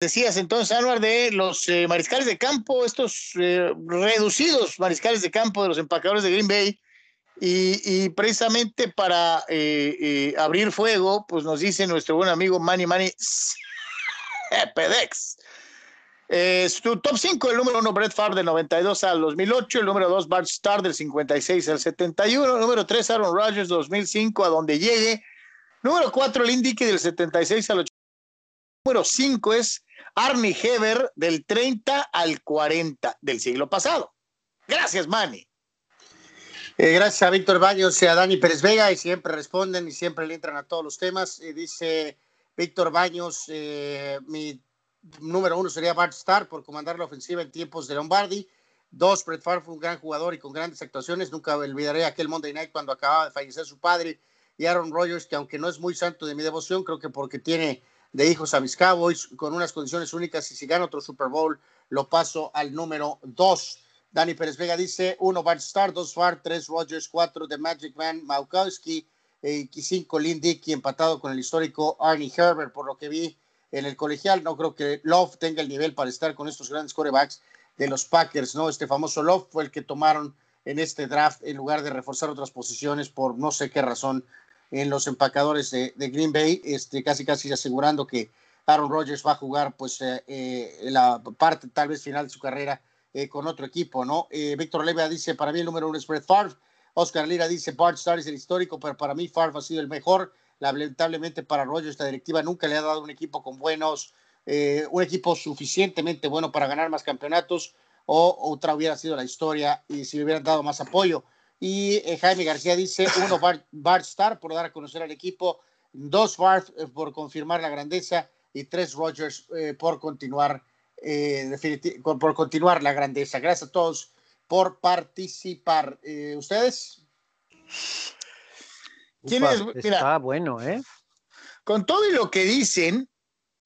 decías entonces, Álvaro, de los eh, mariscales de campo, estos eh, reducidos mariscales de campo de los empacadores de Green Bay, y, precisamente para eh, abrir fuego, pues nos dice nuestro buen amigo Manny Manny Pedex. su top 5, el número 1, Brett Favre del 92 al 2008, el número 2, Bart Starr del 56 al 71, el número 3, Aaron Rodgers 2005 a donde llegue, número 4, Lynn Dickey del 76 al 80, número 5 es Arnie Heber del 30 al 40 del siglo pasado. Gracias, Manny. Eh, gracias a Víctor Baños y a Dani Pérez Vega, y siempre responden y siempre le entran a todos los temas. Y dice Víctor Baños, eh, mi número uno sería Bart Starr por comandar la ofensiva en tiempos de Lombardi. Dos, Brett Favre fue un gran jugador y con grandes actuaciones. Nunca olvidaré aquel Monday Night cuando acababa de fallecer su padre y Aaron Rodgers, que aunque no es muy santo de mi devoción, creo que porque tiene de hijos a mis Cowboys con unas condiciones únicas y si gana otro Super Bowl lo paso al número dos. Dani Pérez Vega dice uno Bart Star, dos Far, tres Rogers, cuatro The Magic Man Maukowski y cinco Lynn Dickey empatado con el histórico Arnie Herbert por lo que vi en el colegial. No creo que Love tenga el nivel para estar con estos grandes corebacks de los Packers, ¿no? Este famoso Love fue el que tomaron en este draft en lugar de reforzar otras posiciones por no sé qué razón en los empacadores de, Green Bay, este, casi casi asegurando que Aaron Rodgers va a jugar pues eh, eh, la parte tal vez final de su carrera eh, con otro equipo, ¿no? Víctor Leva dice, para mí el número uno es Brett Favre, Oscar Lira dice, Bart Starr es el histórico, pero para mí Favre ha sido el mejor, lamentablemente para Rodgers esta directiva nunca le ha dado un equipo con buenos, un equipo suficientemente bueno para ganar más campeonatos, o otra hubiera sido la historia y si le hubieran dado más apoyo. Y eh, Jaime García dice, uno, Bart, Star por dar a conocer al equipo, dos, Bart eh, por confirmar la grandeza y tres, Rogers eh, por continuar por continuar la grandeza. Gracias a todos por participar. ¿Ustedes? ¿Quién es? Está bueno, ¿eh? Con todo y lo que dicen,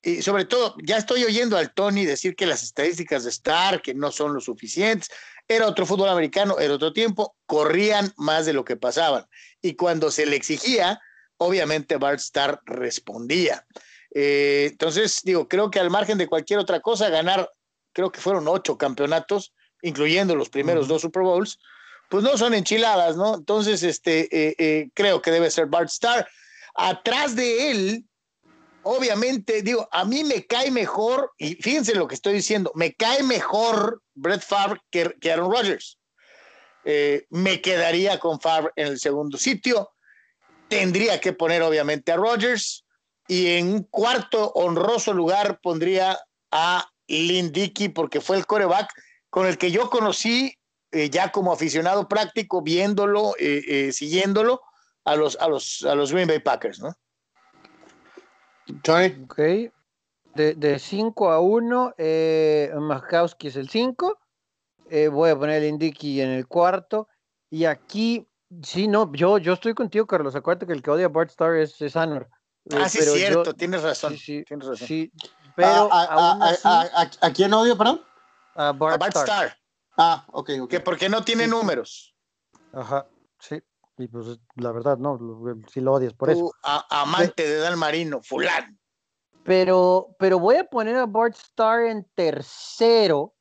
y sobre todo, ya estoy oyendo al Tony decir que las estadísticas de Star, que no son lo suficientes. Era otro fútbol americano, era otro tiempo, corrían más de lo que pasaban. Y cuando se le exigía, obviamente Bart Starr respondía. Eh, entonces, digo, creo que al margen de cualquier otra cosa, ganar, creo que fueron ocho campeonatos, incluyendo los primeros dos Super Bowls, pues no son enchiladas, ¿no? Entonces, este, eh, eh, creo que debe ser Bart Starr. Atrás de él, obviamente, digo, a mí me cae mejor, y fíjense lo que estoy diciendo, me cae mejor Brett Favre que, Aaron Rodgers. Eh, me quedaría con Favre en el segundo sitio. Tendría que poner, obviamente, a Rodgers. Y en un cuarto honroso lugar pondría a Lynn Dickey, porque fue el coreback con el que yo conocí eh, ya como aficionado práctico, viéndolo, eh, siguiéndolo a los, a, los, a los Green Bay Packers, ¿no? Ok. De 5 a 1, eh, es el 5. Eh, voy a poner el Indiki en el cuarto. Y aquí, sí, no, yo, yo estoy contigo, Carlos. Acuérdate que el que odia a Bart Starr es, es Anor. Eh, ah, sí, es cierto, tienes razón. Sí, tienes razón. Sí, pero a, quién odio, perdón? A Bart, Starr. Ah, ok, ok. Que porque no tiene números. Ajá, sí. Y pues la verdad, no, si lo odias por eso. amante de Dan Marino, fulán. Pero, pero voy a poner a Bart Starr en tercero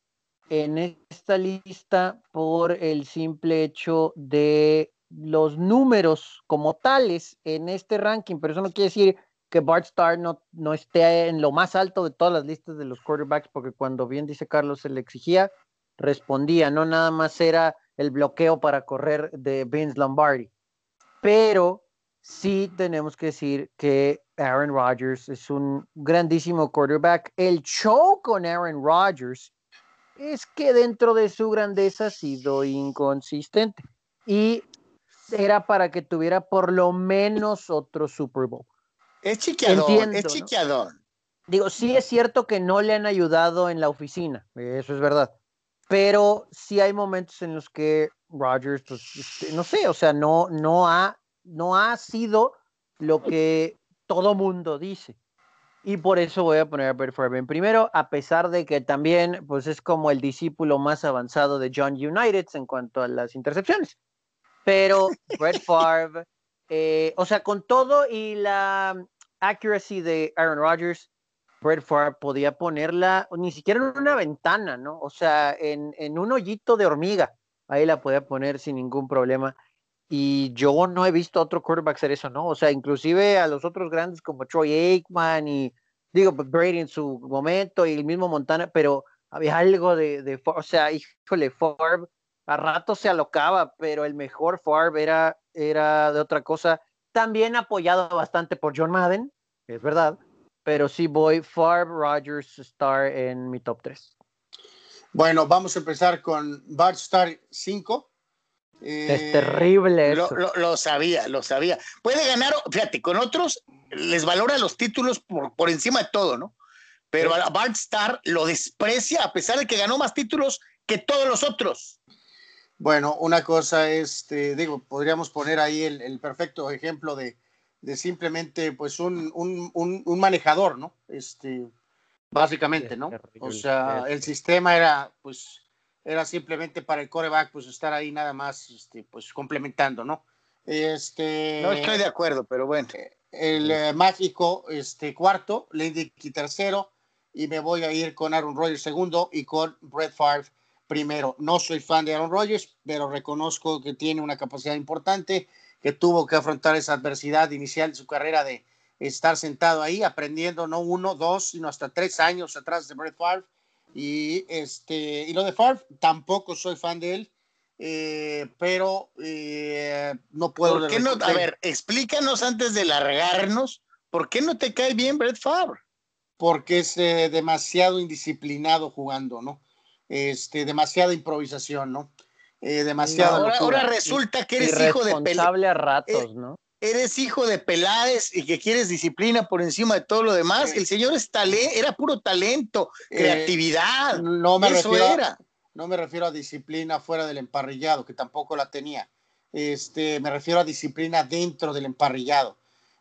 en esta lista por el simple hecho de los números como tales en este ranking, pero eso no quiere decir que Bart Starr no, no esté en lo más alto de todas las listas de los quarterbacks, porque cuando bien dice Carlos se le exigía, respondía, no nada más era el bloqueo para correr de Vince Lombardi. Pero sí tenemos que decir que Aaron Rodgers es un grandísimo quarterback. El show con Aaron Rodgers es que dentro de su grandeza ha sido inconsistente y era para que tuviera por lo menos otro Super Bowl. Es chiquiadón, es chiquiadón. Digo, sí es cierto que no le han ayudado en la oficina, eso es verdad pero sí hay momentos en los que Rodgers, pues, este, no sé, o sea, no, no, ha, no ha sido lo que todo mundo dice. Y por eso voy a poner a Brett Favre en primero, a pesar de que también pues es como el discípulo más avanzado de John United en cuanto a las intercepciones. Pero Brett Favre, eh, o sea, con todo y la accuracy de Aaron Rodgers, Brett Favre podía ponerla ni siquiera en una ventana, ¿no? O sea, en, en un hoyito de hormiga, ahí la podía poner sin ningún problema. Y yo no he visto a otro quarterback hacer eso, ¿no? O sea, inclusive a los otros grandes como Troy Aikman y, digo, pues, Brady en su momento y el mismo Montana, pero había algo de, de o sea, híjole, Favre a rato se alocaba, pero el mejor Favre era, era de otra cosa. También apoyado bastante por John Madden, es verdad, pero sí voy Favre, Rogers, Star en mi top 3. Bueno, vamos a empezar con Bart Star 5. es eh, terrible eso. Lo, sabía, lo sabía. Puede ganar, fíjate, con otros les valora los títulos por, por encima de todo, ¿no? Pero a Bart Starr lo desprecia a pesar de que ganó más títulos que todos los otros. Bueno, una cosa es, digo, podríamos poner ahí el, perfecto ejemplo de, simplemente, pues, un, un, manejador, ¿no? Este, básicamente, ¿no? O sea, el sistema era, pues, era simplemente para el coreback, pues, estar ahí nada más, este, pues, complementando, ¿no? Este, no estoy de acuerdo, pero bueno. El eh, mágico, este, cuarto, Lady tercero, y me voy a ir con Aaron Rodgers segundo y con Brett Favre primero. No soy fan de Aaron Rodgers, pero reconozco que tiene una capacidad importante, que tuvo que afrontar esa adversidad inicial de su carrera de estar sentado ahí aprendiendo no uno, dos, sino hasta tres años atrás de Brett Favre. Y, este, y lo de Favre, tampoco soy fan de él, eh, pero eh, no puedo... ¿Por qué no? A ver, explícanos antes de largarnos, ¿por qué no te cae bien Brett Favre? porque es eh, demasiado indisciplinado jugando, ¿no? Este, demasiada improvisación, ¿no? Eh, demasiado. Ahora, resulta que eres hijo de Peláez. a ratos, ¿no? Eres hijo de Peláez y que quieres disciplina por encima de todo lo demás. El señor es era puro talento, eh, creatividad. no me refiero A, no me refiero a disciplina fuera del emparrillado, que tampoco la tenía. Este, me refiero a disciplina dentro del emparrillado.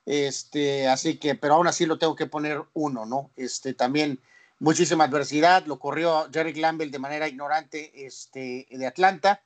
Este, así que, pero aún así lo tengo que poner uno, ¿no? Este, también muchísima adversidad, lo corrió Jerry Glanville de manera ignorante, este, de Atlanta.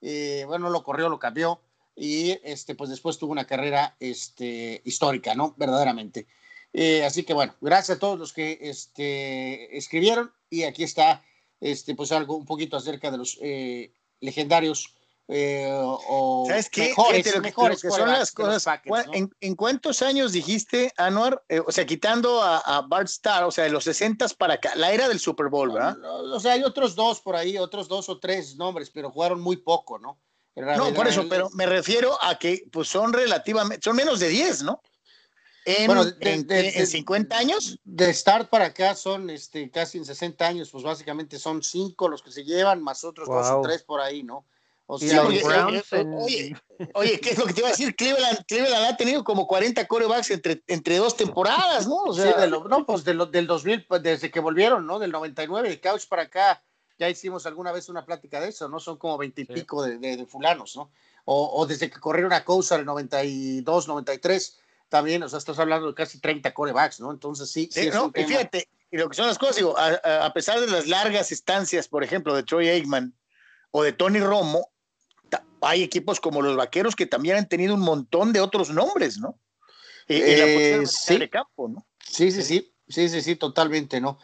Eh, bueno, lo corrió, lo cambió y este, pues después tuvo una carrera este, histórica, ¿no? Verdaderamente. Eh, así que bueno, gracias a todos los que este, escribieron y aquí está este, pues algo un poquito acerca de los eh, legendarios eh, o ¿Sabes qué? Mejores, que, son las cosas. ¿En, cuántos años dijiste, Anuar? Eh, o sea, quitando a, Bart Starr, o sea, de los 60 para acá, la era del Super Bowl, ¿verdad? o sea, hay otros dos por ahí, otros dos o tres nombres, pero jugaron muy poco, ¿no? no, por eso, pero me refiero a que pues son relativamente, son menos de 10, ¿no? En, bueno, de, 50 años. De start para acá son este, casi en 60 años, pues básicamente son cinco los que se llevan, más otros dos o tres por ahí, ¿no? O sea, oye, oye, ¿qué es lo que te iba a decir? Cleveland, Cleveland ha tenido como 40 corebacks entre, entre dos temporadas, ¿no? O sea, sí, no, pues de del 2000, pues, desde que volvieron, ¿no? Del 99, de Couch para acá, ya hicimos alguna vez una plática de eso, ¿no? Son como 20 y pico de, de, fulanos, ¿no? O, o, desde que corrieron a Couch en el 92, 93, también, o sea, estás hablando de casi 30 corebacks, ¿no? Entonces sí. sí, no, y fíjate, y lo que son las cosas, digo, a, a pesar de las largas estancias, por ejemplo, de Troy Aikman o de Tony Romo, hay equipos como los Vaqueros que también han tenido un montón de otros nombres, ¿no? Eh, sí. campo, ¿no? Sí, sí, sí, sí, sí, sí, totalmente, ¿no?